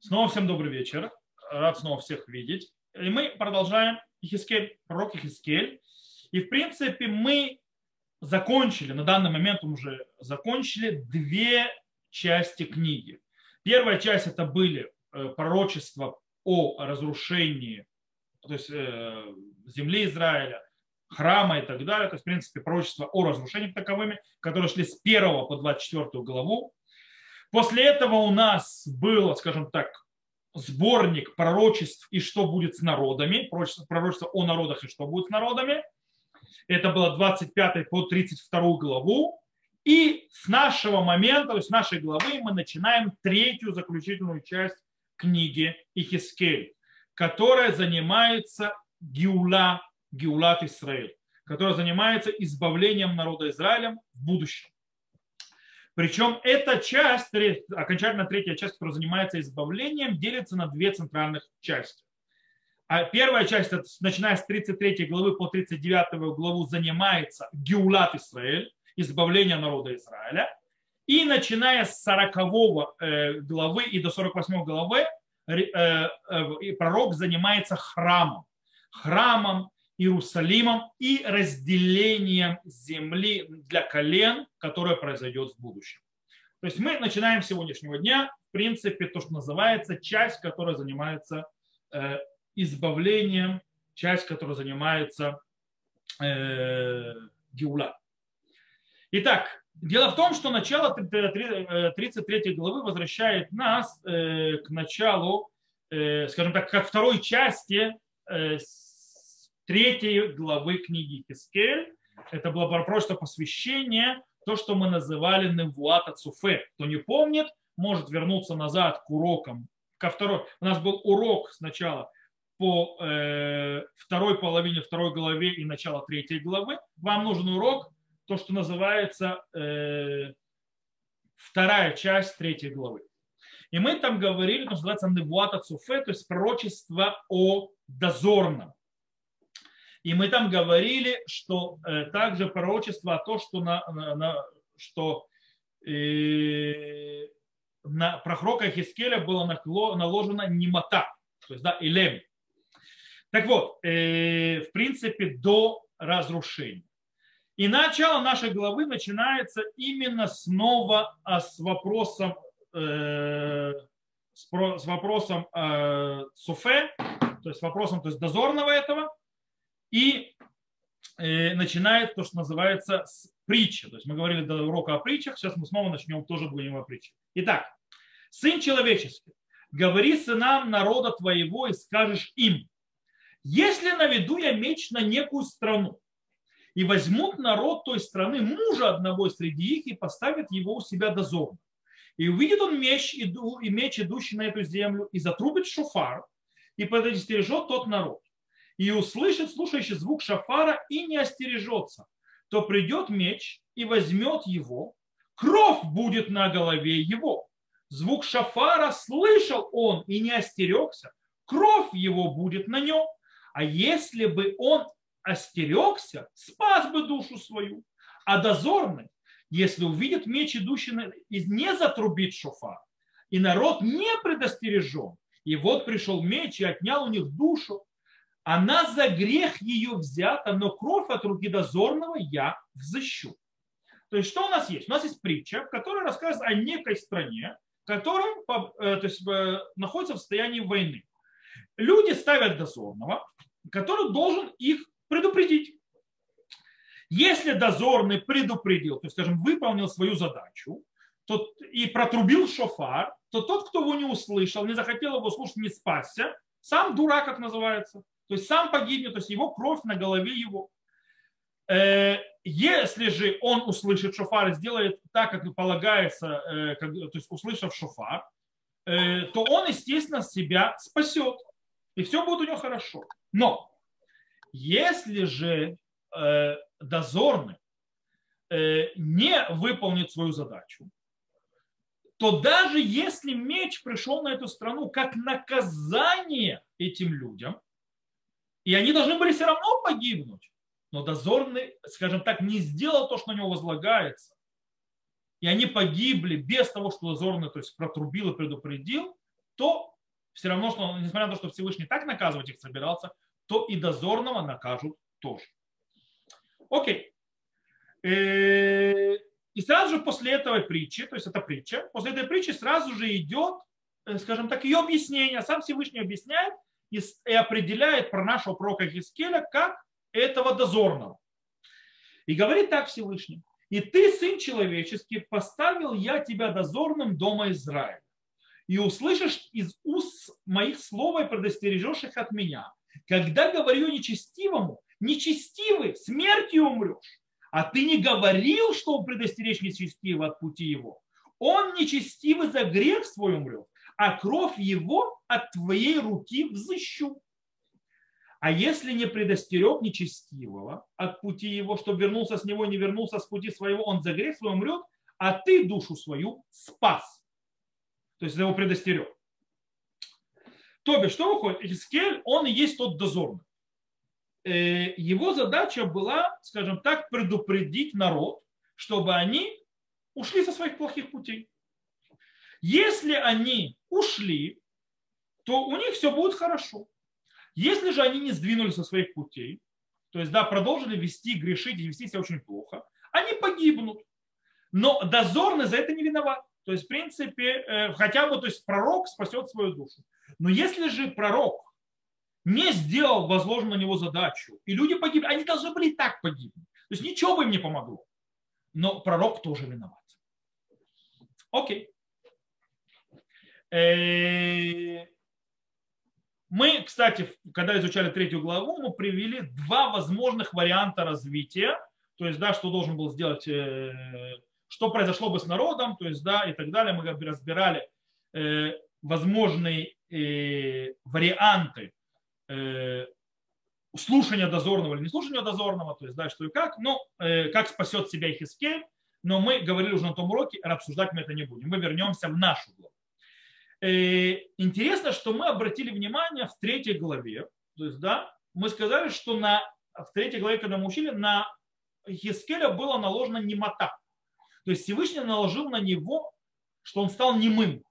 Снова всем добрый вечер. Рад снова всех видеть. И мы продолжаем Ихискель, пророк Ихискель. И в принципе мы закончили, на данный момент уже закончили две части книги. Первая часть это были э, пророчества о разрушении то есть, э, земли Израиля, храма и так далее. То есть, в принципе, пророчества о разрушении таковыми, которые шли с 1 по 24 главу. После этого у нас был, скажем так, сборник пророчеств и что будет с народами, пророчество, о народах и что будет с народами. Это было 25 по 32 главу. И с нашего момента, то есть с нашей главы мы начинаем третью заключительную часть книги Ихискель, которая занимается Гиула, Гиулат Израиль, которая занимается избавлением народа Израилем в будущем. Причем эта часть, окончательно третья часть, которая занимается избавлением, делится на две центральных части. А первая часть, начиная с 33 главы по 39 главу, занимается Геулат Израиль, избавление народа Израиля. И начиная с 40 э, главы и до 48 главы э, э, пророк занимается храмом. Храмом, Иерусалимом и разделением земли для колен, которое произойдет в будущем. То есть мы начинаем с сегодняшнего дня, в принципе, то, что называется часть, которая занимается э, избавлением, часть, которая занимается э, Геула. Итак, дело в том, что начало 33 э, главы возвращает нас э, к началу, э, скажем так, ко второй части э, третьей главы книги Хискель. Это было просто посвящение, то, что мы называли Невуата Цуфе. Кто не помнит, может вернуться назад к урокам. Ко второй. У нас был урок сначала по э, второй половине второй главе и начало третьей главы. Вам нужен урок, то, что называется э, вторая часть третьей главы. И мы там говорили, то, что называется Невуата Цуфе, то есть пророчество о дозорном. И мы там говорили, что э, также пророчество о том, что, на, на, что э, на пророка Хискеля было наложено немота, то есть да, илем. Так вот, э, в принципе, до разрушения. И начало нашей главы начинается именно снова а, с вопросом, э, с, с вопросом э, суфе, то есть вопросом то есть дозорного этого, и э, начинает то, что называется с притчи. То есть мы говорили до урока о притчах, сейчас мы снова начнем тоже будем о притче. Итак, сын человеческий, говори сынам народа твоего и скажешь им, если наведу я меч на некую страну, и возьмут народ той страны мужа одного среди их и поставят его у себя дозорно. И увидит он меч, и меч, идущий на эту землю, и затрубит шофар, и подостережет тот народ и услышит слушающий звук шафара и не остережется, то придет меч и возьмет его, кровь будет на голове его. Звук шафара слышал он и не остерегся, кровь его будет на нем. А если бы он остерегся, спас бы душу свою. А дозорный, если увидит меч, идущий и не затрубит шофар, и народ не предостережен, и вот пришел меч и отнял у них душу, она за грех ее взята, но кровь от руки дозорного я взыщу. То есть что у нас есть? У нас есть притча, которая рассказывает о некой стране, которая э, то есть, э, находится в состоянии войны. Люди ставят дозорного, который должен их предупредить. Если дозорный предупредил, то есть, скажем, выполнил свою задачу, то, и протрубил шофар, то тот, кто его не услышал, не захотел его слушать, не спасся, сам дурак, как называется. То есть сам погибнет, то есть его кровь на голове его. Э, если же он услышит шофар и сделает так, как полагается, э, то есть услышав шофар, э, то он, естественно, себя спасет. И все будет у него хорошо. Но если же дозорный не выполнит свою задачу, то даже если меч пришел на эту страну как наказание этим людям, и они должны были все равно погибнуть. Но дозорный, скажем так, не сделал то, что на него возлагается. И они погибли без того, что дозорный то есть, протрубил и предупредил, то все равно, что, несмотря на то, что Всевышний так наказывать их собирался, то и дозорного накажут тоже. Окей. Э, и сразу же после этого притчи, то есть это притча, после этой притчи сразу же идет, э, скажем так, ее объяснение. Сам Всевышний объясняет и определяет про нашего пророка Хискеля как этого дозорного. И говорит так Всевышний. И ты, сын человеческий, поставил я тебя дозорным дома Израиля. И услышишь из уст моих слов и предостережешь их от меня. Когда говорю нечестивому, нечестивый, смертью умрешь. А ты не говорил, чтобы предостеречь нечестивого от пути его. Он нечестивый за грех свой умрет, а кровь его от твоей руки взыщу. А если не предостерег нечестивого от пути его, чтобы вернулся с него, не вернулся с пути своего, он за грех свой умрет, а ты душу свою спас. То есть его предостерег. То бишь, что выходит? Искель, он и есть тот дозорный. Э, его задача была, скажем так, предупредить народ, чтобы они ушли со своих плохих путей. Если они ушли, то у них все будет хорошо. Если же они не сдвинулись со своих путей, то есть, да, продолжили вести, грешить и вести себя очень плохо, они погибнут. Но дозорный за это не виноват. То есть, в принципе, э, хотя бы то есть, пророк спасет свою душу. Но если же пророк не сделал возложенную на него задачу, и люди погибли, они должны были и так погибнуть. То есть ничего бы им не помогло. Но пророк тоже виноват. Окей. Э, мы, кстати, когда изучали третью главу, мы привели два возможных варианта развития. То есть, да, что должен был сделать, э, что произошло бы с народом, то есть, да, и так далее. Мы разбирали э, возможные варианты слушания дозорного или не слушания дозорного, то есть, да, что и как, но как спасет себя Хискель, но мы говорили уже на том уроке, обсуждать мы это не будем. Мы вернемся в нашу главу. Э, интересно, что мы обратили внимание в третьей главе, то есть, да, мы сказали, что на, в третьей главе, когда мы учили, на Хискеля было наложено немота. То есть Всевышний наложил на него, что он стал немым.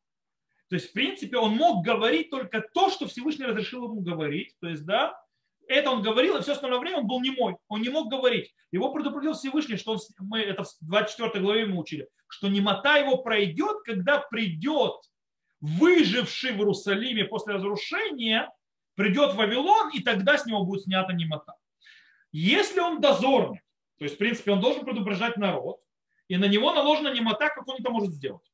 То есть, в принципе, он мог говорить только то, что Всевышний разрешил ему говорить. То есть, да, это он говорил, и все остальное время он был немой. Он не мог говорить. Его предупредил Всевышний, что он, мы это в 24 главе мы учили, что немота его пройдет, когда придет выживший в Иерусалиме после разрушения, придет в Вавилон, и тогда с него будет снята немота. Если он дозорный, то есть, в принципе, он должен предупреждать народ, и на него наложена немота, как он это может сделать.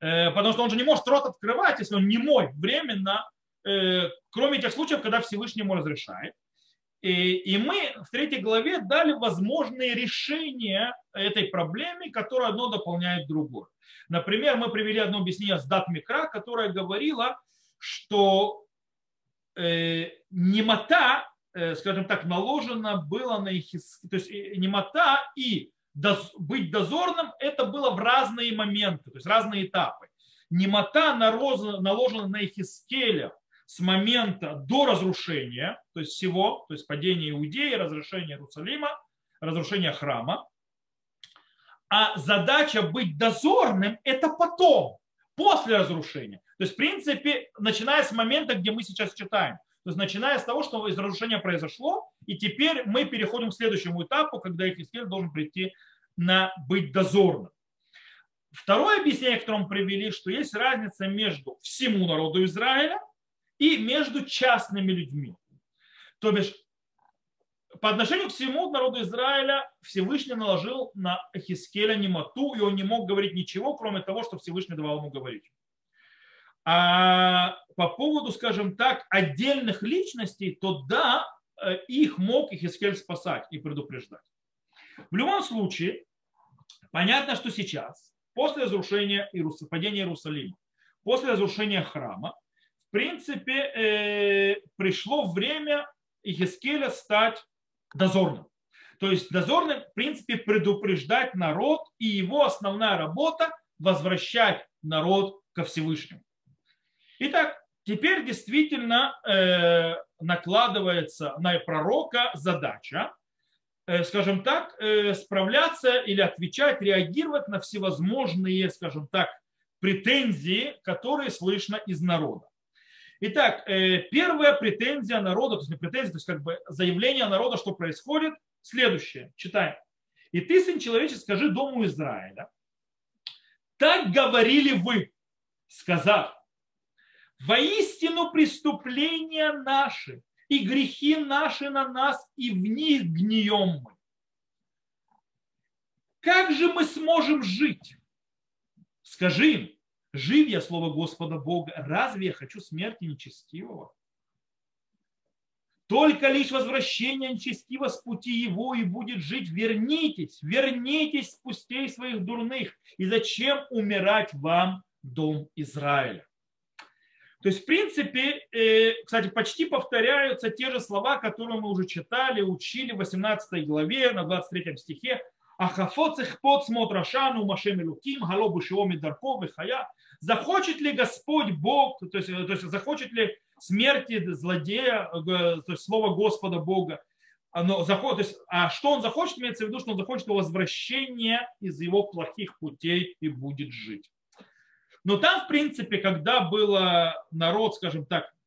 Э, потому что он же не может рот открывать, если он не мой временно, э, кроме тех случаев, когда Всевышний ему разрешает. И, и мы в третьей главе дали возможные решения этой проблеме, которые одно дополняет другое. Например, мы привели одно объяснение с Дат Микра, которое говорило, что э, немота, э, скажем так, наложено было на их, то есть э, немота и доз, быть дозорным, это было в разные моменты, то есть разные этапы. Немота наложена на Ихискеля с момента до разрушения, то есть всего, то есть падения Иудеи, разрушения Иерусалима, разрушения храма. А задача быть дозорным – это потом, после разрушения. То есть, в принципе, начиная с момента, где мы сейчас читаем. То есть, начиная с того, что из разрушения произошло, и теперь мы переходим к следующему этапу, когда Ихискель должен прийти на быть дозорным. Второе объяснение, которое мы привели, что есть разница между всему народу Израиля и между частными людьми. То бишь, по отношению к всему народу Израиля Всевышний наложил на Хискеля немоту, и он не мог говорить ничего, кроме того, что Всевышний давал ему говорить. А по поводу, скажем так, отдельных личностей, то да, э, их мог Хискель спасать и предупреждать. В любом случае, понятно, что сейчас, после разрушения падения Иерусалима, после разрушения храма, в принципе, э, пришло время Ихискеля стать дозорным. То есть дозорным, в принципе, предупреждать народ, и его основная работа – возвращать народ ко Всевышнему. Итак, теперь действительно э, накладывается на пророка задача, э, скажем так, э, справляться или отвечать, реагировать на всевозможные, скажем так, претензии, которые слышно из народа. Итак, э, первая претензия народа, то есть не претензия, то есть как бы заявление народа, что происходит, следующее. Читаем. И ты, сын человеческий, скажи дому Израиля, так говорили вы, сказав, воистину преступления наши и грехи наши на нас, и в них гнием мы. Как же мы сможем жить? Скажи им, жив я, слово Господа Бога, разве я хочу смерти нечестивого? Только лишь возвращение нечестиво с пути его и будет жить. Вернитесь, вернитесь с пустей своих дурных. И зачем умирать вам, дом Израиля? То есть, в принципе, э, кстати, почти повторяются те же слова, которые мы уже читали, учили в 18 главе, на 23 стихе. Ахафоц ихпот смот рашану машем луким, галобу шиоми дарков хая. Захочет ли Господь Бог, то есть, то есть захочет ли смерти злодея, э, то есть слово Господа Бога, оно заход, то есть, а что он захочет, имеется в виду, что он захочет возвращения из его плохих путей и будет жить. Но там, в принципе, когда был народ, скажем так, Э,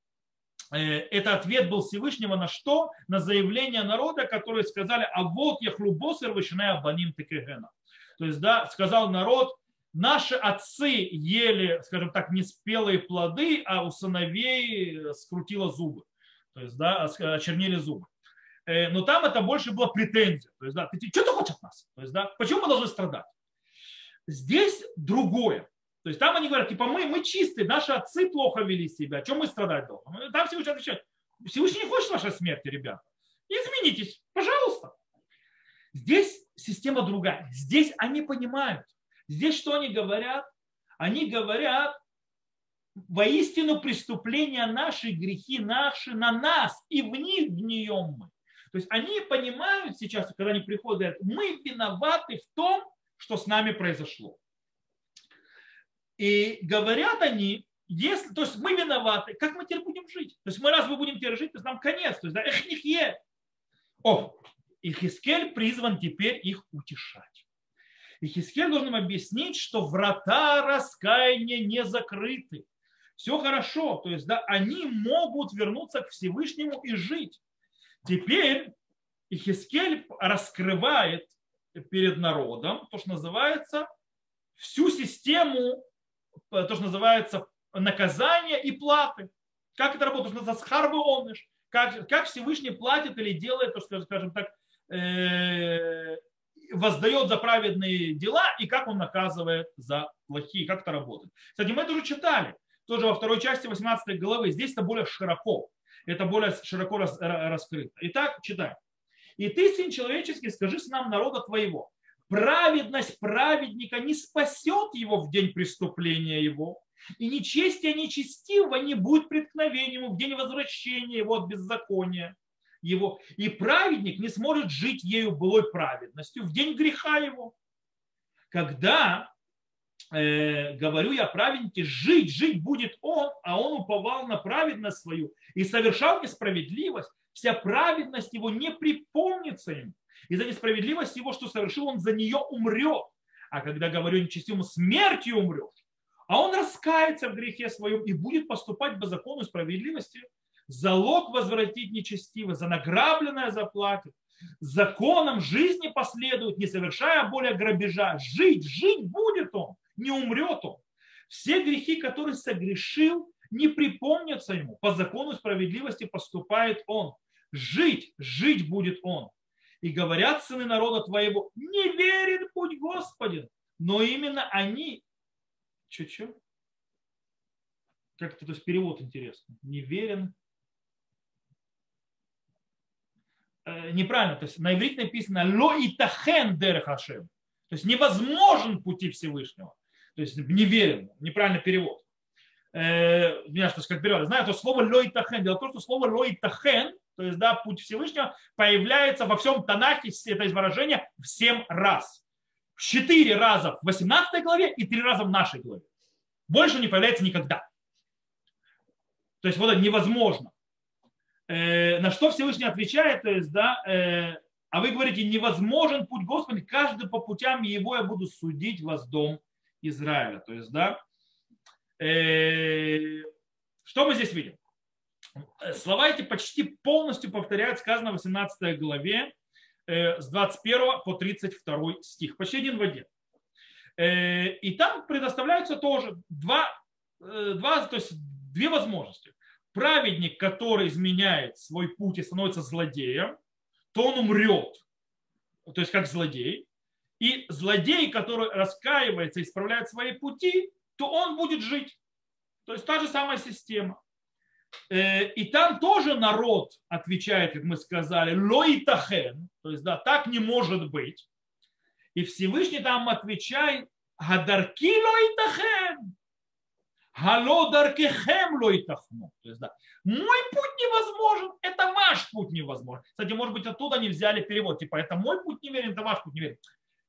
это ответ был Всевышнего на что? На заявление народа, которые сказали, а вот я хлубосер вышиная баним текегена. То есть, да, сказал народ, наши отцы ели, скажем так, неспелые плоды, а у сыновей скрутило зубы. То есть, да, очернили зубы. Э, но там это больше было претензия. То есть, да, ты, что ты хочешь от нас? То есть, да, почему мы должны страдать? Здесь другое. То есть там они говорят, типа, мы, мы чистые, наши отцы плохо вели себя, чем мы страдать должны? Там Всевышний отвечает, Всевышний не хочет вашей смерти, ребята. Изменитесь, пожалуйста. Здесь система другая. Здесь они понимают. Здесь что они говорят? Они говорят, воистину преступления наши, грехи наши на нас, и в них гнием мы. То есть они понимают сейчас, когда они приходят, говорят, мы виноваты в том, что с нами произошло. И говорят они, если, то есть мы виноваты, как мы теперь будем жить? То есть мы раз мы будем теперь жить, то есть нам конец. То есть, да, эх, них е. О, и Хискель призван теперь их утешать. И Хискель должен им объяснить, что врата раскаяния не закрыты. Все хорошо, то есть да, они могут вернуться к Всевышнему и жить. Теперь Ихискель раскрывает перед народом то, что называется всю систему то, что называется наказание и платы. Как это работает? Это схарбы оныш. Как, как Всевышний платит или делает, то, скажем так, э, воздает за праведные дела и как он наказывает за плохие, как это работает. Кстати, мы это уже читали, тоже во второй части 18 главы. Здесь это более широко, это более широко рас, раскрыто. Итак, читаем. И ты, сын человеческий, скажи с нам народа твоего, праведность праведника не спасет его в день преступления его, и нечестие нечестивого не будет преткновением в день возвращения его от беззакония его. И праведник не сможет жить ею былой праведностью в день греха его. Когда э, говорю я праведнике, жить, жить будет он, а он уповал на праведность свою и совершал несправедливость, вся праведность его не припомнится ему и за несправедливость его, что совершил, он за нее умрет. А когда говорю нечестивому, смертью умрешь, а он раскается в грехе своем и будет поступать по закону справедливости, залог возвратить нечестиво, за награбленное заплатит, законом жизни последует, не совершая более грабежа. Жить, жить будет он, не умрет он. Все грехи, которые согрешил, не припомнятся ему. По закону справедливости поступает он. Жить, жить будет он и говорят сыны народа твоего, не верен путь Господен. Но именно они, чуть-чуть, как-то, то есть перевод интересный, не верен, э, неправильно, то есть на иврите написано ло и тахен дерехашем, то есть невозможен пути Всевышнего, то есть неверен, неправильный перевод. Э, меня что как перевод, знаю, то слово ло и тахен, дело в том, что слово ло и тахен то есть, да, путь Всевышнего появляется во всем Танахе, это выражение, в семь раз. Четыре раза в 18 главе и три раза в нашей главе. Больше не появляется никогда. То есть, вот это невозможно. Э, на что Всевышний отвечает, то есть, да, э, а вы говорите, невозможен путь Господа, каждый по путям его я буду судить вас, дом Израиля. То есть, да, Э, что мы здесь видим? Слова эти почти полностью повторяют сказано в 18 главе э, с 21 по 32 стих. Почти один в один. Э, и там предоставляются тоже два, два, то есть две возможности. Праведник, который изменяет свой путь и становится злодеем, то он умрет, то есть как злодей. И злодей, который раскаивается и исправляет свои пути, то он будет жить. То есть та же самая система. Э, и там тоже народ отвечает, как мы сказали, лоитахен, то есть да, так не может быть. И Всевышний там отвечает, гадарки лоитахен, Гало даркехем лоитахну. То есть, да, мой путь невозможен, это ваш путь невозможен. Кстати, может быть, оттуда они взяли перевод, типа, это мой путь неверен, это ваш путь неверен.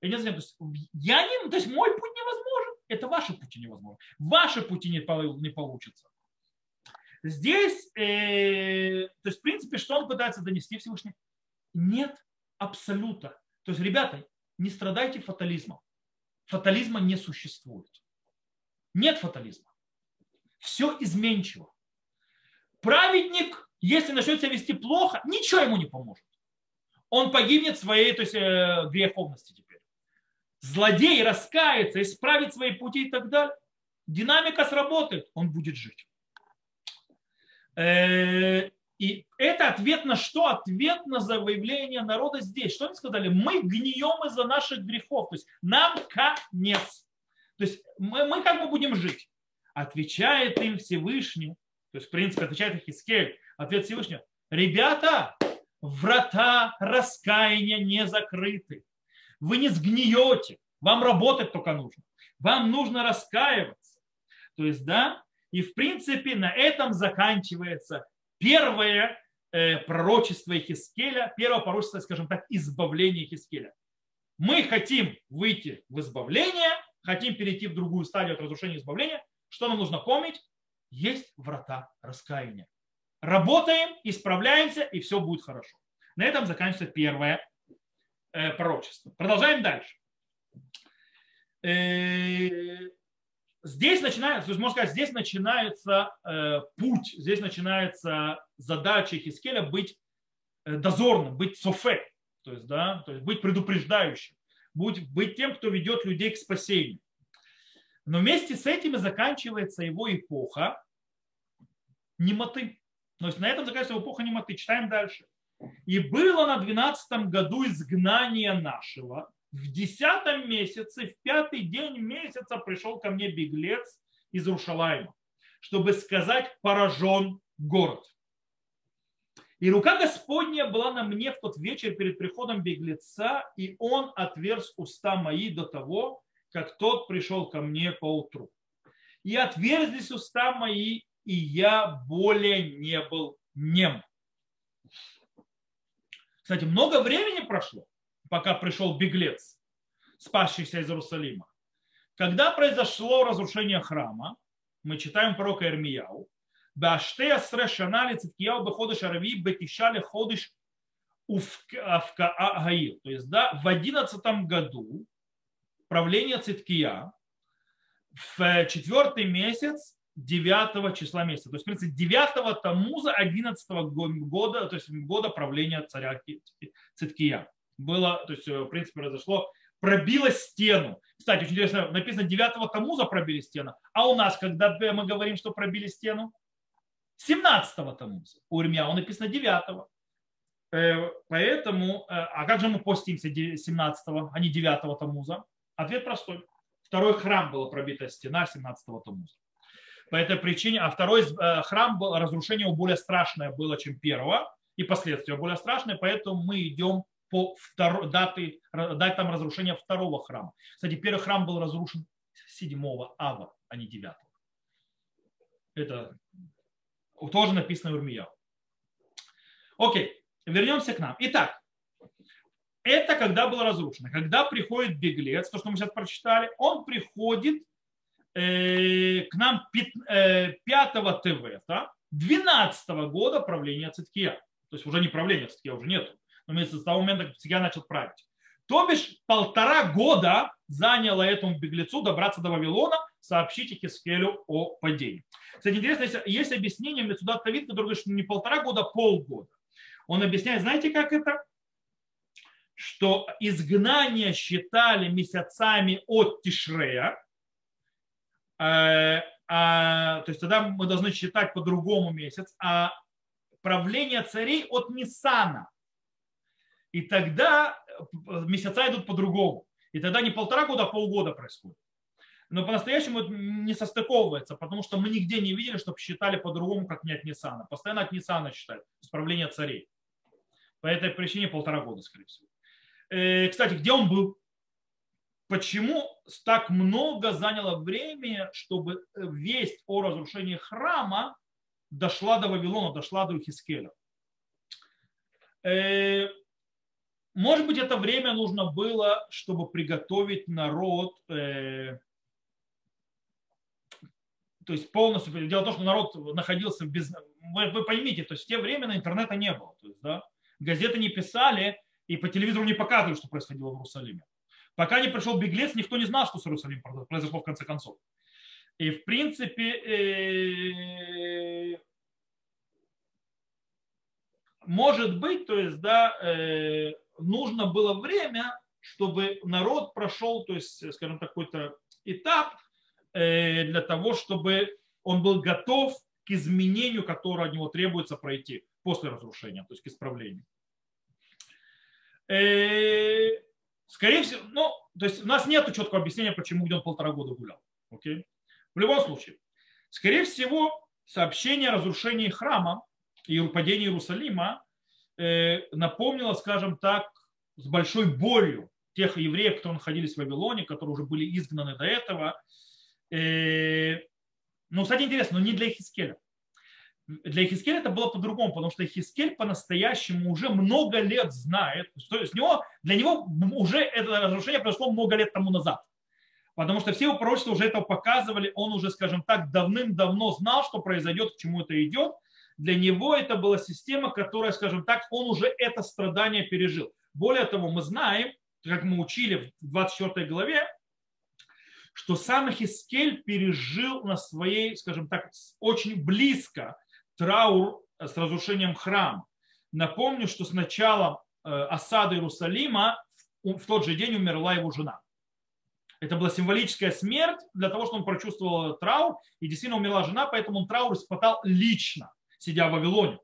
Я не знаю, то есть, я не, то есть мой путь невозможен, это ваши пути невозможны. Ваши пути не, не получится. Здесь, э, то есть, в принципе, что он пытается донести Всевышний? Нет абсолюта. То есть, ребята, не страдайте фатализмом. Фатализма не существует. Нет фатализма. Все изменчиво. Праведник, если начнет себя вести плохо, ничего ему не поможет. Он погибнет своей то есть, э, греховности теперь. Злодей раскается, исправит свои пути и так далее. Динамика сработает, он будет жить. Э, и это ответ на что? Ответ на заявление народа здесь. Что они сказали? Мы гнием из-за наших грехов. То есть нам конец. То есть мы, мы как бы будем жить. Отвечает им Всевышний. То есть, в принципе, отвечает Хискель. Ответ Всевышнего. Ребята, врата раскаяния не закрыты. Вы не сгниете. Вам работать только нужно. Вам нужно раскаиваться. То есть, да, и в принципе на этом заканчивается первое э, пророчество Хискеля, первое пророчество, скажем так, избавления Хискеля. Мы хотим выйти в избавление, хотим перейти в другую стадию от разрушения избавления. Что нам нужно помнить? Есть врата раскаяния. Работаем, исправляемся, и все будет хорошо. На этом заканчивается первое э, пророчество. Продолжаем дальше. Здесь начинается, то есть можно сказать, здесь начинается э, путь, здесь начинается задача Хискеля быть э, дозорным, быть софе, то есть, да, то есть быть предупреждающим, быть, быть тем, кто ведет людей к спасению. Но вместе с этим и заканчивается его эпоха немоты. То есть на этом заканчивается эпоха немоты. Читаем дальше. И было на 12 году изгнание нашего, в десятом месяце, в пятый день месяца пришел ко мне беглец из Рушалайма, чтобы сказать поражен город. И рука Господня была на мне в тот вечер перед приходом беглеца, и он отверз уста мои до того, как тот пришел ко мне по утру. И отверзлись уста мои, и я более не был нем. Кстати, много времени прошло пока пришел беглец, спасшийся из Иерусалима. Когда произошло разрушение храма, мы читаем пророка Ирмияу, Баштея срешанали циткияу беходыш арави бетишали ходыш Гаил. То есть, да, в одиннадцатом году правления Циткия в четвертый месяц 9 числа месяца. То есть, в принципе, 9 Тамуза 11 года, то есть года правления царя Циткия было, то есть, э, в принципе, произошло, пробило стену. Кстати, очень интересно, написано 9 Тамуза пробили стену, а у нас, когда мы говорим, что пробили стену, 17 Тамуза. У Ирмияу написано 9 э, Поэтому, э, а как же мы постимся 17 а не 9 Тамуза? Ответ простой. Второй храм была пробита стена 17 Тамуза. По этой причине, а второй храм, был, разрушение более страшное было, чем первого, и последствия более страшные, поэтому мы идем по второй, даты, датам разрушения второго храма. Кстати, первый храм был разрушен 7 ава, а не 9. Это тоже написано в Ирмияу. Окей, вернемся к нам. Итак, это когда было разрушено. Когда приходит беглец, то, что мы сейчас прочитали, он приходит э, к нам 5, э, 5 ТВ, 12 года правления Циткия. То есть уже не правления Циткия, уже нету с того момента, как я начал править. То бишь полтора года заняло этому беглецу добраться до Вавилона сообщить Хискелю о падении. Кстати, интересно, есть, есть объяснение Мецудат Тавид, который говорит, что не полтора года, а полгода. Он объясняет, знаете, как это? Что изгнание считали месяцами от Тишрея, э, а, то есть тогда мы должны считать по-другому месяц, а правление царей от Нисана. И тогда э, месяца идут по-другому. И тогда не полтора года, а полгода происходит. Но по-настоящему это не состыковывается, потому что мы нигде не видели, чтобы считали по-другому, как не от Ниссана. Постоянно от Ниссана считают, исправление царей. По этой причине полтора года, скорее всего. Э, кстати, где он был? Почему так много заняло времени, чтобы э, весть о разрушении храма дошла до Вавилона, дошла до Хискеля? Может быть, это время нужно было, чтобы приготовить народ, э, то есть полностью. Дело в том, что народ находился без... Вы, вы поймите, то есть в те времена интернета не было. То есть, да, газеты не писали и по телевизору не показывали, что происходило в Иерусалиме. Пока не пришел беглец, никто не знал, что с Иерусалимом произошло в конце концов. И в принципе э, может быть, то есть, да, э, нужно было время, чтобы народ прошел, то есть, скажем, какой-то этап э, для того, чтобы он был готов к изменению, которое от него требуется пройти после разрушения, то есть к исправлению. Э, скорее всего, ну, то есть у нас нет четкого объяснения, почему где он полтора года гулял. Окей? В любом случае, скорее всего, сообщение о разрушении храма и падении Иерусалима э, напомнило, скажем так, с большой болью тех евреев, которые находились в Вавилоне, которые уже были изгнаны до этого. Э, ну, кстати, интересно, но не для Хискеля для Ихискеля это было по-другому, потому что Ихискель по-настоящему уже много лет знает, то есть него, для него уже это разрушение произошло много лет тому назад. Потому что все его пророчества уже этого показывали, он уже, скажем так, давным-давно знал, что произойдет, к чему это идет. Для него это была система, которая, скажем так, он уже это страдание пережил. Более того, мы знаем, как мы учили в 24 главе, что сам Хискель пережил на своей, скажем так, очень близко траур с разрушением храма. Напомню, что с начала э, осады Иерусалима в тот же день умерла его жена. Это была символическая смерть для того, чтобы он прочувствовал траур. И действительно умерла жена, поэтому он траур испытал лично, сидя в Вавилоне.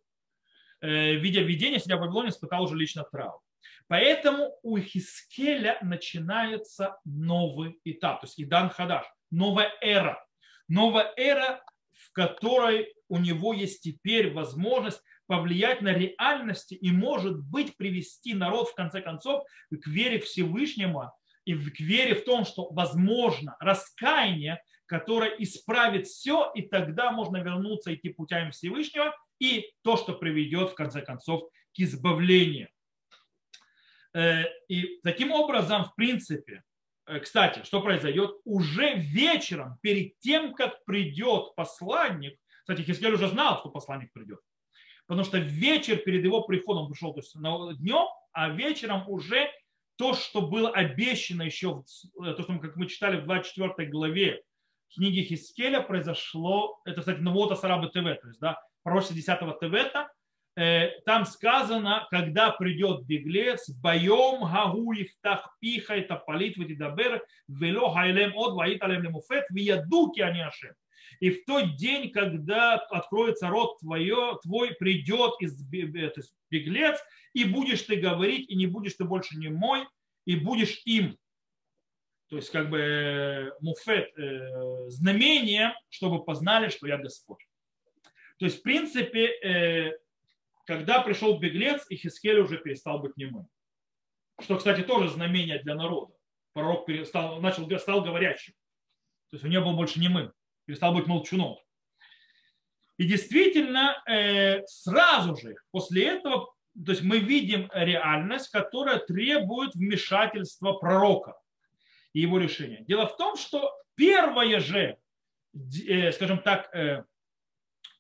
Э, видя видение, сидя в Вавилоне, испытал уже лично траур. Поэтому у Хискеля начинается новый этап, то есть Идан Хадаш, новая эра. Новая эра, в которой у него есть теперь возможность повлиять на реальности и, может быть, привести народ, в конце концов, к вере Всевышнему и к вере в том, что возможно раскаяние, которое исправит все, и тогда можно вернуться, идти путями Всевышнего, и то, что приведет, в конце концов, к избавлению. Э, и таким образом, в принципе, э, кстати, что произойдет? Уже вечером, перед тем, как придет посланник, кстати, Хискель уже знал, что посланник придет. Потому что вечер перед его приходом пришел, то есть днем, а вечером уже то, что было обещано еще, э, то, что как мы читали в 24 главе книги Хискеля, произошло, это, кстати, Навота Сараба ТВ, то есть, да, пророчество 10 ТВ, э, там сказано, когда придет беглец, боем гагу ихтах пиха это палит ватидабер, вело хайлем от ваит алем лемуфет, вияду они ашем. И в тот день, когда откроется рот твое, твой, придет из, беглец, и будешь ты говорить, и не будешь ты больше не мой, и будешь им. То есть как бы э, муфет, э, знамение, чтобы познали, что я Господь. То есть в принципе, э, когда пришел беглец, и Хискель уже перестал быть немым. Что, кстати, тоже знамение для народа. Пророк стал, начал, стал говорящим. То есть он не был больше немым перестал быть молчуном. И действительно, сразу же после этого, то есть мы видим реальность, которая требует вмешательства пророка и его решения. Дело в том, что первое же, э, скажем так, э,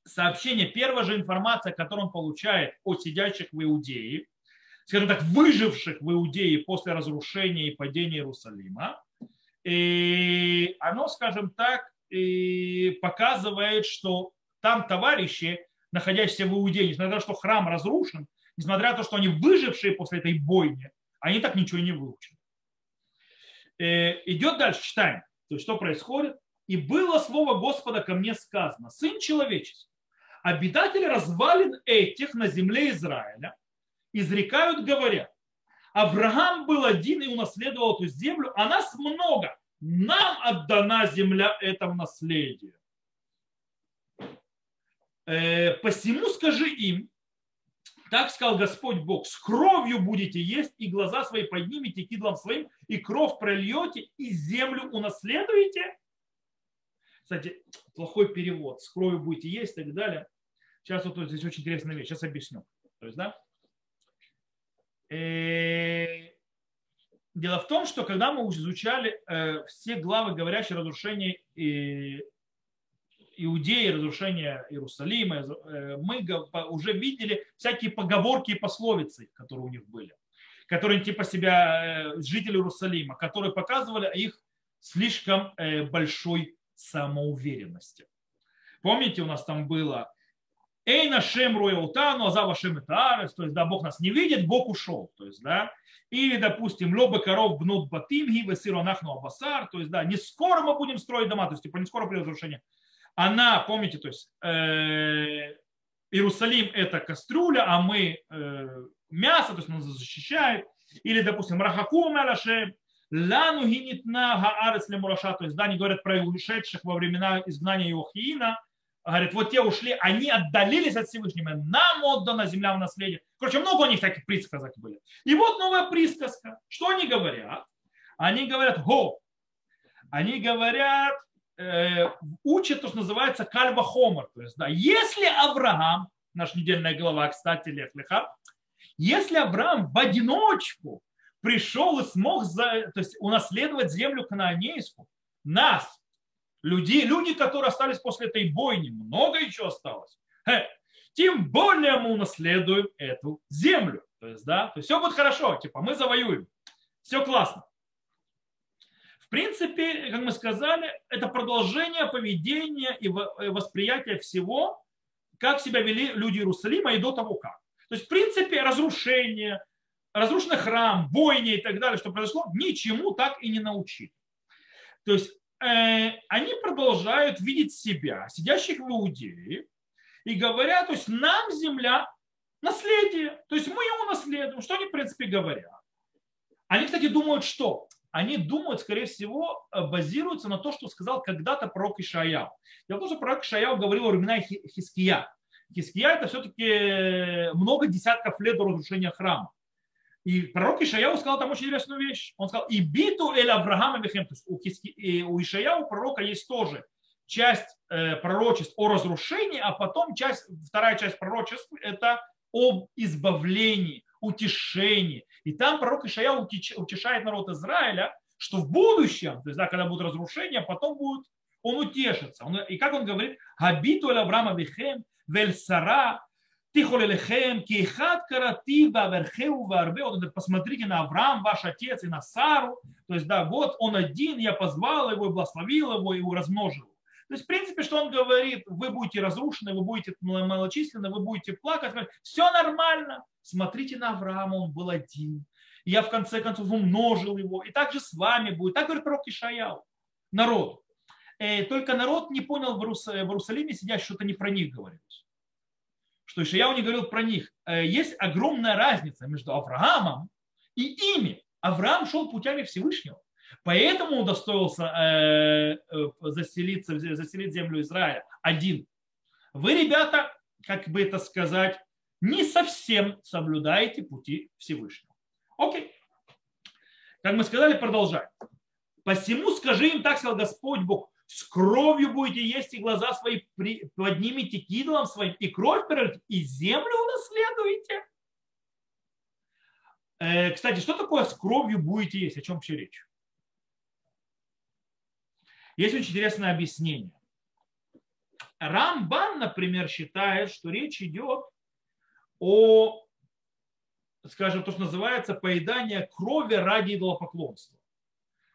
сообщение, первая же информация, которую он получает о сидящих в Иудее, скажем так, выживших в Иудее после разрушения и падения Иерусалима, И оно, скажем так, и показывает, что там товарищи, находящиеся в Иудее, несмотря на то, что храм разрушен, несмотря на то, что они выжившие после этой бойни, они так ничего и не выучили. Э, идет дальше, читаем. То есть что происходит? И было слово Господа ко мне сказано, сын человеческий, обитатели развалин этих на земле Израиля изрекают, говоря, Авраам был один и унаследовал эту землю, а нас много. Нам отдана земля это в наследие. Э, посему скажи им, так сказал Господь Бог, с кровью будете есть, и глаза свои поднимете кидлом своим, и кровь прольете, и землю унаследуете. Кстати, плохой перевод. С кровью будете есть и так далее. Сейчас вот здесь очень интересная вещь. Сейчас объясню. То есть, да? Э, дело в том, что когда мы изучали э, все главы, говорящие о разрушении Иудеи, разрушения Иерусалима, э, мы уже видели всякие поговорки и пословицы, которые у них были, которые типа себя э, жители Иерусалима, которые показывали их слишком э, большой самоуверенности. Помните, у нас там было Эй, нашем руеутану, а за вашем это то есть, да, Бог нас не видит, Бог ушел, то есть, да, или, допустим, лобы коров бнут батимги, весиронахну абасар, то есть, да, не скоро мы будем строить дома, то есть, типа, не скоро придет разрушение, она, помните, то есть э, Иерусалим это кастрюля, а мы э, мясо, то есть нас защищает. Или, допустим, Рахаку Мелаше, Лану гинитна гаарес мураша, то есть, да, они говорят про ушедших во времена изгнания Иохиина, говорят, вот те ушли, они отдалились от Всевышнего, нам отдана земля в наследие. Короче, много у них таких присказок были. И вот новая присказка. Что они говорят? Они говорят, го. Они говорят, э, учат то, что называется кальва хомер. То есть, да, если Авраам, наша недельная глава, кстати, Лех Леха, если Авраам в одиночку пришел и смог за, то есть унаследовать землю кананейскую, нас, людей, люди, которые остались после этой бойни, много еще осталось, тем более мы унаследуем эту землю. То есть, да, то есть все будет хорошо, типа мы завоюем. Все классно принципе, как мы сказали, это продолжение поведения и восприятия всего, как себя вели люди Иерусалима и до того как. То есть, в принципе, разрушение, разрушенный храм, бойни и так далее, что произошло, ничему так и не научили. То есть, э, они продолжают видеть себя, сидящих в Иудее, и говорят, то есть, нам земля наследие, то есть мы его наследуем, что они, в принципе, говорят. Они, кстати, думают, что они думают, скорее всего, э, базируются на то, что сказал когда-то пророк Ишаяу. Дело в том, что пророк Ишаяу говорил о времена Хиския. Хиския это все-таки э, много десятков лет до разрушения храма. И пророк Ишаяу сказал там очень интересную вещь. Он сказал, и биту эль Авраама Вехем. То есть у, Хиски, у Ишаяу пророка есть тоже часть э, пророчеств о разрушении, а потом часть, вторая часть пророчеств это об избавлении, утешении. И там пророк Ишая утешает народ Израиля, что в будущем, то есть да, когда будут разрушения, потом будет, он утешится. Он, и как он говорит, «Хабиту эль Авраама вихем, вель Сара, тихолелехем, кихат каратива верхеу варбе». Он говорит, посмотрите на Авраам, ваш отец, и на Сару. То есть, да, вот он один, я позвал его, и благословил его, и размножил. То есть, в принципе, что он говорит, вы будете разрушены, вы будете малочисленны, вы будете плакать, все нормально. Смотрите на Авраама, он был один. Я в конце концов умножил его. И так же с вами будет. Так говорит пророк Ишаяу. Народ. Э, только народ не понял в Иерусалиме, сидящий, что-то не про них говорилось. Что Ишаяу не говорил про них. Э, есть огромная разница между Авраамом и ими. Авраам шел путями Всевышнего. Поэтому удостоился э, э, заселиться, заселить землю Израиля один. Вы, ребята, как бы это сказать, не совсем соблюдаете пути Всевышнего. Окей. Как мы сказали, продолжаем. Посему скажи им, так сказал Господь Бог, с кровью будете есть, и глаза свои поднимите к идолам своим, и кровь перейдет, и землю унаследуете. Э, кстати, что такое с кровью будете есть? О чем вообще речь? Есть очень интересное объяснение. Рамбан, например, считает, что речь идет о, скажем, то, что называется поедание крови ради идолопоклонства.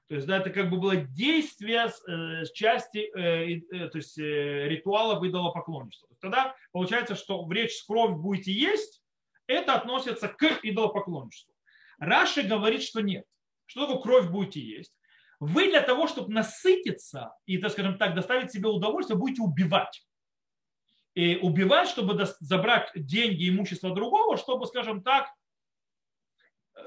То есть, да, это как бы было действие с, э, с части э, э, то есть, э, ритуала идолопоклонничества. Тогда получается, что в речь с кровь будете есть, это относится к идолопоклонничеству. Раши говорит, что нет. Что такое кровь будете есть? Вы для того, чтобы насытиться и, так скажем так, доставить себе удовольствие, будете убивать. И убивать, чтобы забрать деньги, имущество другого, чтобы, скажем так,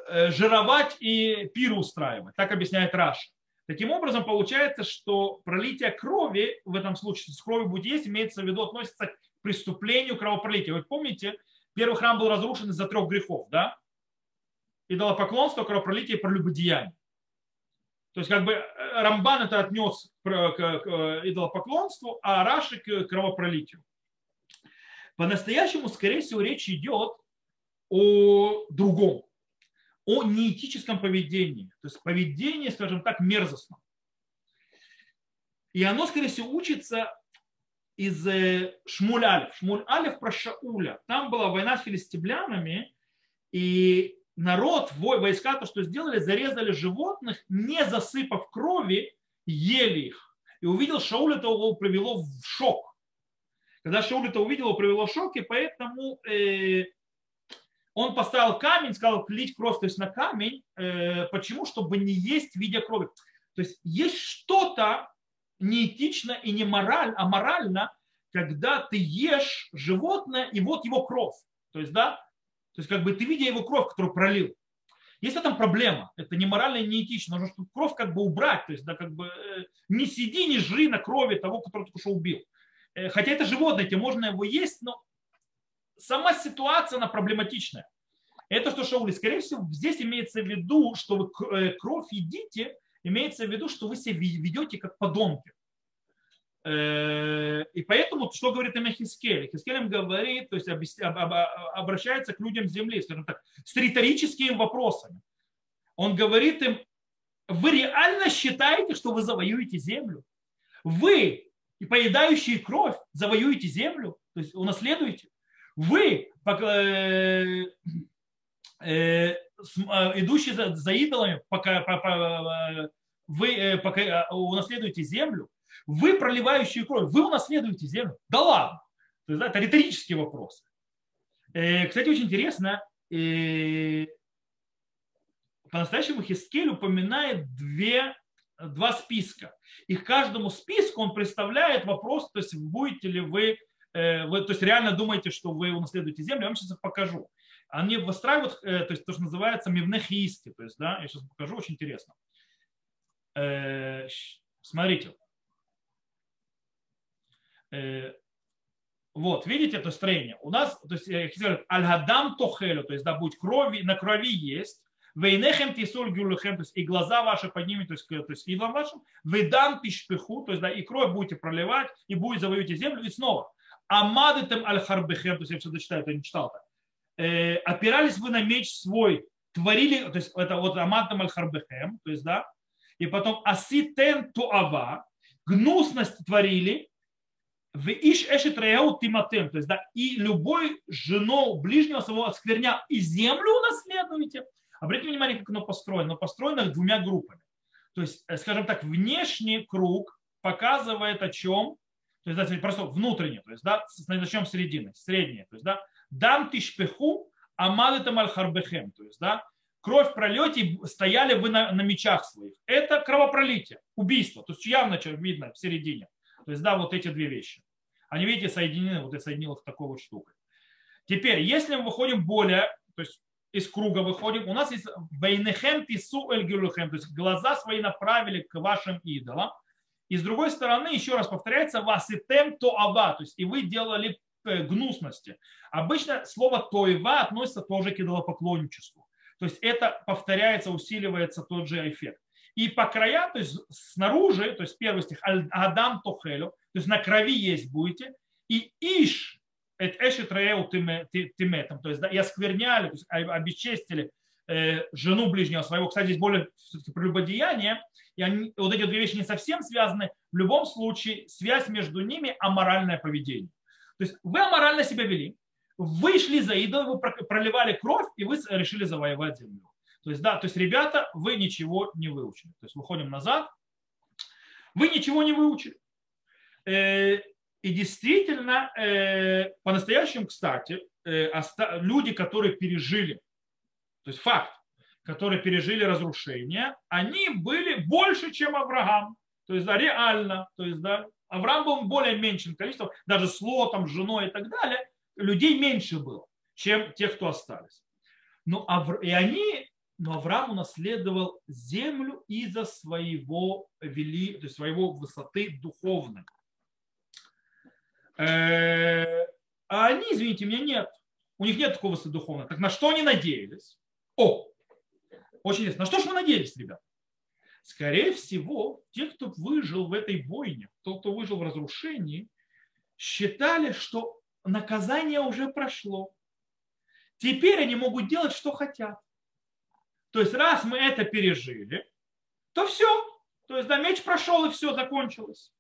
Э, жировать и пир устраивать. Так объясняет Раш. Таким образом, получается, что пролитие крови, в этом случае с кровью будет есть, имеется в виду, относится к преступлению кровопролития. Вы помните, первый храм был разрушен из-за трех грехов, да? Идолопоклонство, кровопролитие и прелюбодеяние. То есть как бы э, Рамбан это отнес к идолопоклонству, а Раши к кровопролитию. По-настоящему, скорее всего, речь идет о другом о неэтическом поведении, то есть поведении, скажем так, мерзостном. И оно, скорее всего, учится из э, Шмуль Алиф. Шмуль Алиф про Шауля. Там была война с филистимлянами, и народ, войска, то, что сделали, зарезали животных, не засыпав крови, ели их. И увидел Шауль, это его привело в шок. Когда Шауль это увидел, его привело в шок, и поэтому э, он поставил камень, сказал лить кровь то есть на камень. Э, почему? Чтобы не есть видя крови. То есть есть что-то неэтично и не мораль, а морально, когда ты ешь животное и вот его кровь. То есть, да, то есть как бы ты видя его кровь, которую пролил. Есть в этом проблема. Это не морально и не этично. Нужно кровь как бы убрать. То есть, да, как бы э, не сиди, не жри на крови того, которого только что убил. Э, хотя это животное, тебе можно его есть, но сама ситуация, она проблематичная. Это что Шаули, скорее всего, здесь имеется в виду, что вы э, кровь едите, имеется в виду, что вы себя ведете как подонки. Э, и поэтому, что говорит им Хискель? Хискель им говорит, то есть обращается к людям земли, скажем так, с риторическими вопросами. Он говорит им, вы реально считаете, что вы завоюете землю? Вы, поедающие кровь, завоюете землю? То есть унаследуете? Вы, э, э, идущий за, идолами, пока, вы унаследуете землю, вы проливающие кровь, вы унаследуете землю. Да ладно. То есть, да, это риторический вопрос. Кстати, очень интересно, по-настоящему Хискель упоминает две, два списка. И к каждому списку он представляет вопрос, то есть будете ли вы, вы то есть реально думаете, что вы унаследуете землю, я вам сейчас покажу. Они выстраивают, то есть то, что называется мивнехиисти, то есть, да, я сейчас покажу, очень интересно. Смотрите. Вот, видите это строение? У нас, то есть, аль-гадам тохелю, то есть, да, будь крови, на крови есть, Вейнехем тисуль гюлюхем, то есть и глаза ваши поднимут, то есть, то есть идолам вашим, выдам тишпиху, то есть да, и кровь будете проливать, и будет завоюете землю, и снова. Амадетем аль харбехем, то есть я все дочитаю, это не читал так. Э, опирались вы на меч свой, творили, то есть это вот амадам аль харбехем, то есть да, и потом аситен туава, гнусность творили, в иш эшет тиматем, то есть да, и любой жену ближнего своего оскверня и землю унаследуете. Обратите внимание, как оно построено. Оно построено двумя группами. То есть, э, скажем так, внешний круг показывает о чем, то есть, да, просто внутренний, то есть, да, начнем с середины, среднее, то есть, да, дам тишпеху, амадетам аль харбехем, то есть, да, кровь пролете, стояли вы на, на мечах своих. Это кровопролитие, убийство, то есть явно видно в середине. То есть, да, вот эти две вещи. Они, видите, соединены, вот я соединил их такой вот штукой. Теперь, если мы выходим более, то есть из круга выходим, у нас есть вейнехем пису эль то есть глаза свои направили к вашим идолам. И с другой стороны, еще раз повторяется, вас и тем то ава, то есть и вы делали э, гнусности. Обычно слово тоева относится тоже к идолопоклонничеству. То есть это повторяется, усиливается тот же эффект. И по краям, то есть снаружи, то есть первый стих, Адам Тохелю, то есть на крови есть будете, и Иш, Эшет Реу Тиметом, то есть да, и оскверняли, то есть обесчестили э, жену ближнего своего. Кстати, здесь более прелюбодеяние, и они, вот эти две вещи не совсем связаны. В любом случае, связь между ними – аморальное поведение. То есть вы аморально себя вели, вы шли за идолом, вы проливали кровь, и вы решили завоевать землю. То есть, да, то есть, ребята, вы ничего не выучили. То есть, выходим назад. Вы ничего не выучили. Э, и действительно, э, по-настоящему, кстати, э, люди, которые пережили, то есть факт, которые пережили разрушение, они были больше, чем Авраам. То есть, да, реально. То есть, да, Авраам был более меньшим количеством, даже с Лотом, женой и так далее, людей меньше было, чем тех, кто остались. Но, и они, но Авраам унаследовал землю из-за своего, вели, то есть своего высоты духовной. Э, а они, извините меня, нет. У них нет такого высоты духовной. Так на что они надеялись? О, очень интересно. На что же мы надеялись, ребят? Скорее всего, те, кто выжил в этой войне, тот, кто выжил в разрушении, считали, что наказание уже прошло. Теперь они могут делать, что хотят. То есть, раз мы это пережили, то все. То есть, да, меч прошел, и все, закончилось.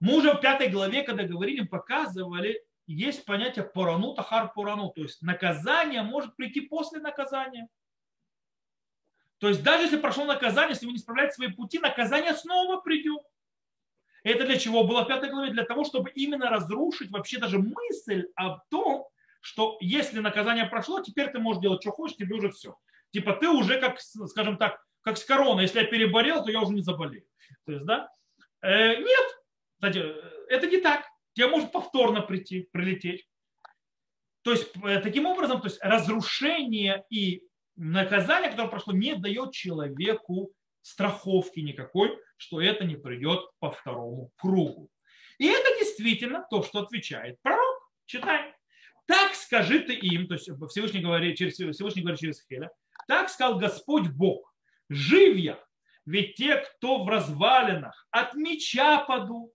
Мы уже в пятой главе, когда говорили, показывали, есть понятие порану, тахар порану. То есть, наказание может прийти после наказания. То есть, даже если прошло наказание, если вы не справляете свои пути, наказание снова придет. Это для чего было в пятой главе? Для того, чтобы именно разрушить вообще даже мысль о том, что если наказание прошло, теперь ты можешь делать, что хочешь, тебе уже все. Типа ты уже, как, скажем так, как с короной. Если я переболел, то я уже не заболею. То есть, да? Э, нет. Кстати, это не так. Тебе может повторно прийти, прилететь. То есть, э, таким образом, то есть разрушение и наказание, которое прошло, не дает человеку страховки никакой, что это не придет по второму кругу. И это действительно то, что отвечает пророк. Читаем. Так скажи ты им, то есть Всевышний говорит через, Всевышний говорит через Хеля, так сказал Господь Бог, жив я, ведь те, кто в развалинах от меча падут,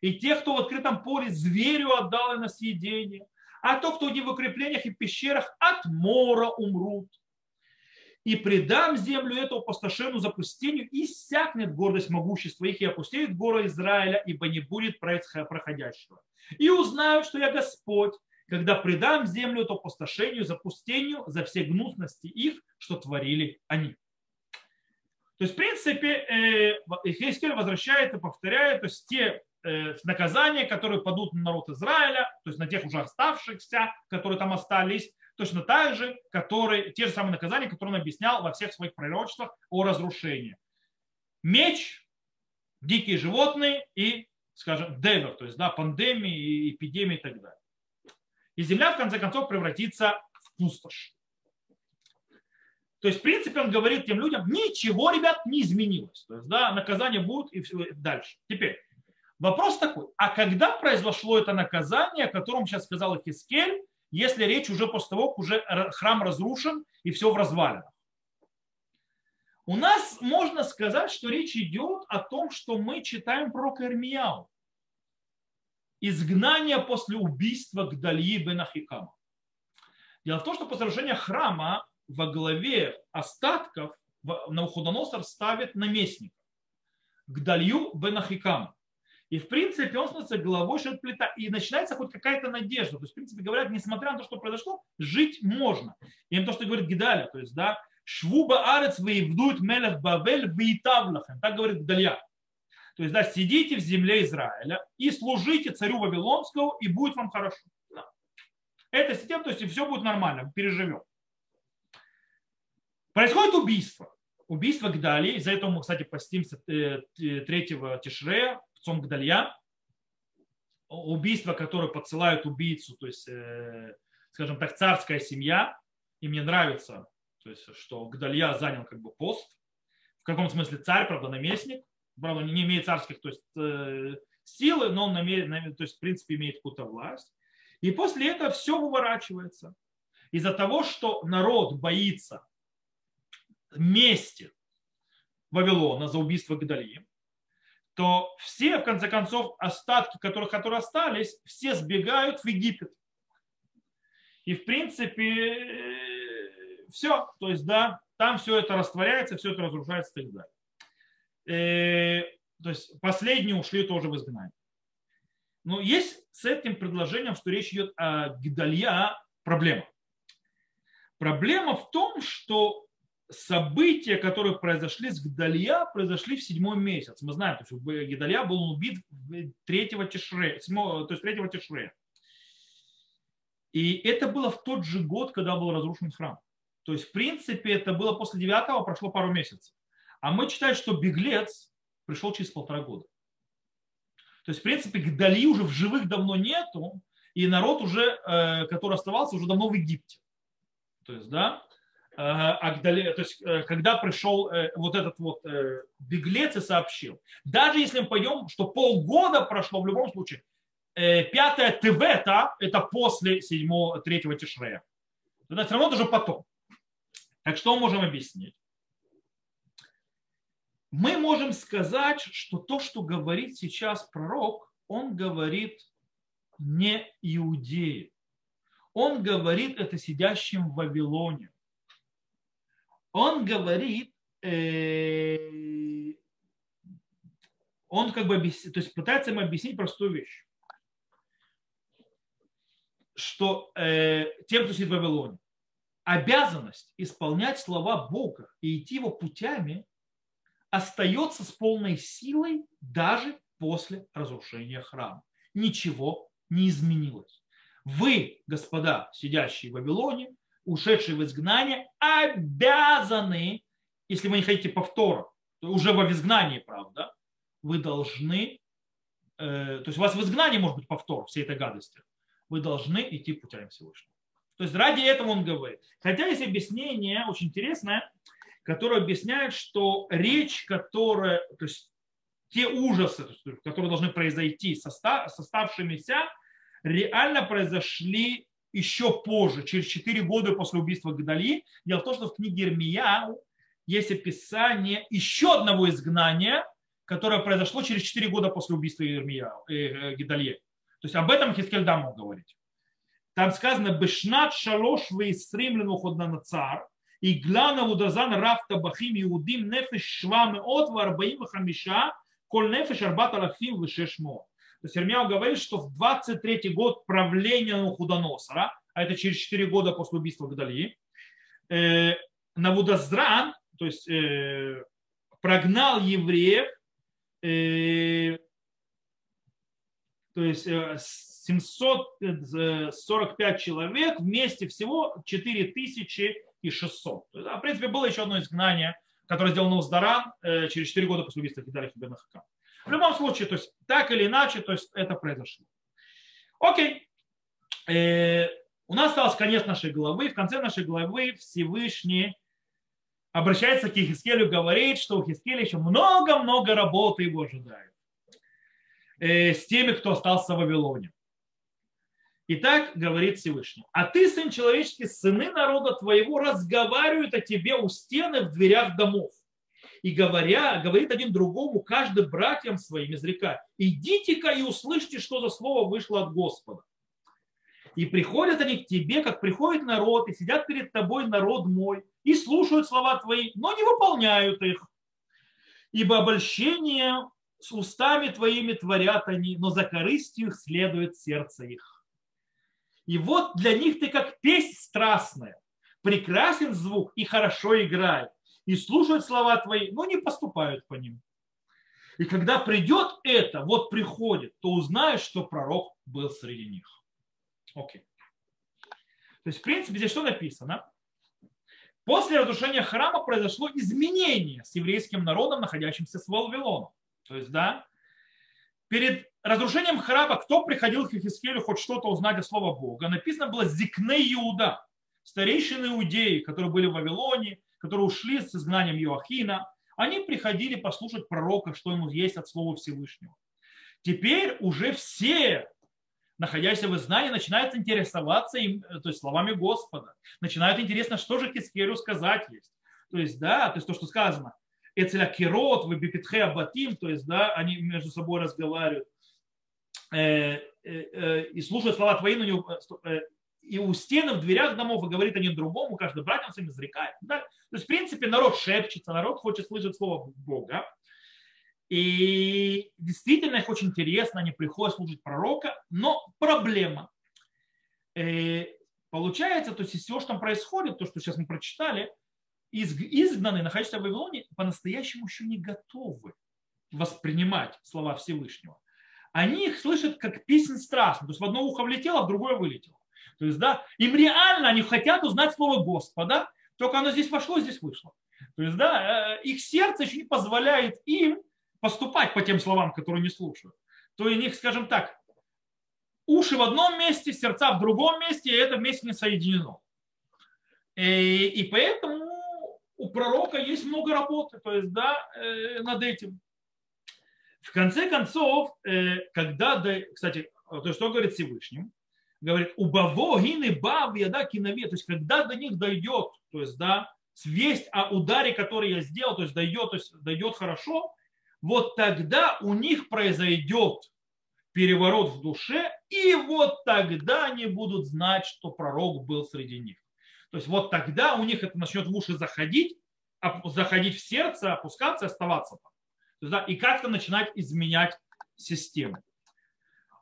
и те, кто в открытом поле зверю отдал на съедение, а то, кто не в укреплениях и пещерах от мора умрут и предам землю эту опустошенную запустению, и иссякнет гордость могущества их, и опустеет горы Израиля, ибо не будет проходящего. И узнают, что я Господь, когда предам землю эту опустошению, запустению за все гнусности их, что творили они. То есть, в принципе, Ихескель возвращает и повторяет, то есть те э, наказания, которые падут на народ Израиля, то есть на тех уже оставшихся, которые там остались, точно так же, которые, те же самые наказания, которые он объяснял во всех своих пророчествах о разрушении. Меч, дикие животные и, скажем, девер, то есть да, пандемии, эпидемии и так далее. И земля, в конце концов, превратится в пустошь. То есть, в принципе, он говорит тем людям, ничего, ребят, не изменилось. То есть, да, наказание будет и все дальше. Теперь, вопрос такой, а когда произошло это наказание, о котором сейчас сказал Хискель, если речь уже после того, как уже храм разрушен и все в развалинах. У нас можно сказать, что речь идет о том, что мы читаем про Ирмияу. Изгнание после убийства Гдальи бен Ахикама. Дело в том, что после разрушения храма во главе остатков Навуходоносор ставит наместника Гдалью бен Ахикама. И, в принципе, он становится главой Шетплита. И начинается хоть какая-то надежда. То есть, в принципе, говорят, несмотря на то, что произошло, жить можно. И то, что говорит Гидаля, то есть, да, Швуба арец выевдует мелех бавель вейтавлахем. Так говорит Гдалья. То есть, да, сидите в земле Израиля и служите царю Вавилонского, и будет вам хорошо. Да. Это система, то есть, и все будет нормально, переживем. Происходит убийство. Убийство Гдали. Из-за этого мы, кстати, постимся 3 э, Тишрея, Цом Гдалья, убийство, которое подсылают убийцу, то есть, э, скажем так, царская семья, и мне нравится, то есть, что Гдалья занял как бы пост, в каком смысле царь, правда, наместник, правда, не имеет царских то есть, э, силы, но он намерен, то есть, в принципе, имеет какую-то власть. И после этого все выворачивается. Из-за того, что народ боится мести Вавилона за убийство Гдалии, то все, в конце концов, остатки, которых, которые остались, все сбегают в Египет. И, в принципе, все. То есть, да, там все это растворяется, все это разрушается и так далее. Э, то есть, последние ушли тоже в изгнание. Но есть с этим предложением, что речь идет о Гидалья, проблема. Проблема в том, что события, которые произошли с Гдалья, произошли в седьмой месяц. Мы знаем, что Гдалья был убит 3 тишре, 7, то есть 3 тишре. И это было в тот же год, когда был разрушен храм. То есть, в принципе, это было после 9 прошло пару месяцев. А мы читаем, что беглец пришел через полтора года. То есть, в принципе, Гдали уже в живых давно нету, и народ уже, э, который оставался, уже давно в Египте. То есть, да, э, Агдале, то есть, э, когда пришел вот этот вот беглец и сообщил, даже если мы пойдем, что полгода прошло в любом случае, пятое Тевета, это после седьмого, третьего Тишрея. Это все равно даже потом. Так что мы можем объяснить? Мы можем сказать, что то, что говорит сейчас пророк, он говорит не иудеи. Он говорит это сидящим в Вавилоне. Он говорит, э, он как бы объяснит, то есть пытается им объяснить простую вещь, что э, тем, кто сидит в Вавилоне, обязанность исполнять слова Бога и идти его путями остается с полной силой даже после разрушения храма. Ничего не изменилось. Вы, господа, сидящие в Вавилоне, ушедшие в изгнание, обязаны, если вы не хотите повтора, уже в изгнании, правда, вы должны, э, то есть у вас в изгнании может быть повтор всей этой гадости, вы должны идти путями Всевышнего. То есть ради этого он говорит. Хотя есть объяснение очень интересное, которое объясняет, что речь, которая, то есть те ужасы, которые должны произойти с оставшимися, реально произошли еще позже, через 4 года после убийства Гдали. Дело в том, что в книге Ирмия есть описание еще одного изгнания, которое произошло через 4 года после убийства Ирмия, э, э, Гидалье. То есть об этом Хискель да мог говорить. Там сказано, «Бешнат шалош вейсрим на цар, и глана удазан рав табахим иудим нефеш шва меот варбаим хамиша, коль нефеш арбат алафим вешеш мот». То есть Ирмияу говорит, что в 23 год правления Худоносора, а это через 4 года после убийства Гдали, э, Навудазран, то есть э, прогнал евреев, э, то есть 745 человек, вместе всего 4600. В принципе, было еще одно изгнание, которое сделал Ноуздаран через 4 года после убийства Хидаля Хибена Хакама. В любом случае, то есть так или иначе, то есть это произошло. Окей. Э, у нас остался конец нашей главы. В конце нашей главы Всевышний обращается к Хискелю говорит, что у Хискеля еще много-много работы его ожидает э, с теми, кто остался в Вавилоне. Итак, говорит Всевышний, а ты, сын человеческий, сыны народа твоего разговаривают о тебе у стены в дверях домов и говоря, говорит один другому, каждый братьям своим изрека, идите-ка и услышьте, что за слово вышло от Господа. И приходят они к тебе, как приходит народ, и сидят перед тобой народ мой, и слушают слова твои, но не выполняют их. Ибо обольщение с устами твоими творят они, но за корыстью их следует сердце их. И вот для них ты как песнь страстная, прекрасен звук и хорошо играет и слушают слова твои, но не поступают по ним. И когда придет это, вот приходит, то узнаешь, что пророк был среди них. Окей. То есть, в принципе, здесь что написано? После разрушения храма произошло изменение с еврейским народом, находящимся с Вавилоном. То есть, да, перед разрушением храма, кто приходил к Хискелю хоть что-то узнать о Слове Бога, написано было Зикне Иуда, старейшины иудеи, которые были в Вавилоне, которые ушли с изгнанием Иоахина, они приходили послушать пророка, что ему есть от Слова Всевышнего. Теперь уже все, находясь в изгнании, начинают интересоваться им, то есть словами Господа. Начинают интересно, что же Кискелю сказать есть. То есть, да, то есть то, что сказано. Эцеля Кирот, Вебипитхе Абатим, то есть, да, они между собой разговаривают э, э, э, и слушают слова твои, но и у стены в дверях домов и говорит один другому, каждый братьям своим изрекает. Да? То есть, в принципе, народ шепчется, народ хочет слышать слово Бога. И действительно их очень интересно, они приходят слушать пророка, но проблема. Э, получается, то есть все, что там происходит, то, что сейчас мы прочитали, изгнанные, находящиеся в Вавилоне, по-настоящему еще не готовы воспринимать слова Всевышнего. Они их слышат как песнь страстную. То есть в одно ухо влетело, в другое вылетело. То есть, да, им реально они хотят узнать слово Господа, только оно здесь вошло, здесь вышло. То есть, да, э, их сердце еще не позволяет им поступать по тем словам, которые не слушают. То у них, скажем так, уши в одном месте, сердца в другом месте, и это вместе не соединено. И, и поэтому у пророка есть много работы, то есть, да, э, над этим. В конце концов, э, когда, кстати, то что говорит Всевышним? Говорит, убаво гины бав яда кинове, то есть когда до них дойдет, то есть, да, весть о ударе, который я сделал, то есть дойдет, то есть дойдет хорошо, вот тогда у них произойдет переворот в душе, и вот тогда они будут знать, что пророк был среди них. То есть вот тогда у них это начнет в уши заходить, заходить в сердце, опускаться оставаться там. И как-то начинать изменять систему.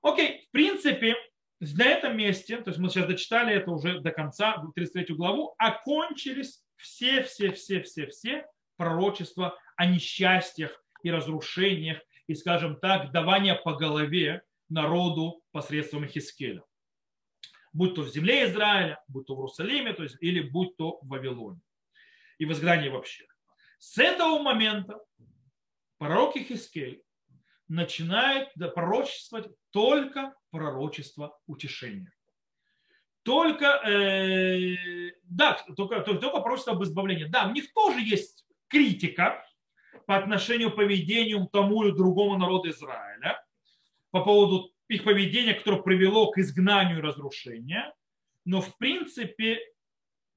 Окей, в принципе, на этом месте, то есть мы сейчас дочитали это уже до конца, 33 главу, окончились все, все, все, все, все пророчества о несчастьях и разрушениях и, скажем так, давания по голове народу посредством Хискеля будь то в земле Израиля, будь то в Иерусалиме, то есть, или будь то в Вавилоне. И в изгнании вообще. С этого момента пророк Хискель начинает пророчествовать только пророчество утешения. Только, э, да, только, только, пророчество об избавлении. Да, у них тоже есть критика по отношению к поведению тому или другому народу Израиля по поводу их поведение, которое привело к изгнанию и разрушению. Но в принципе,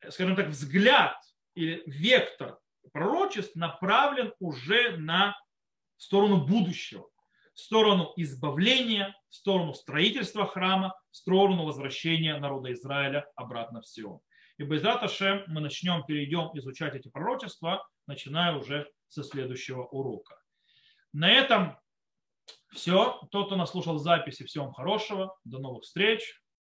скажем так, взгляд или вектор пророчеств направлен уже на сторону будущего, в сторону избавления, в сторону строительства храма, в сторону возвращения народа Израиля обратно в Сион. И без Аташем мы начнем, перейдем изучать эти пророчества, начиная уже со следующего урока. На этом все. Тот, кто нас слушал в записи, всем хорошего. До новых встреч.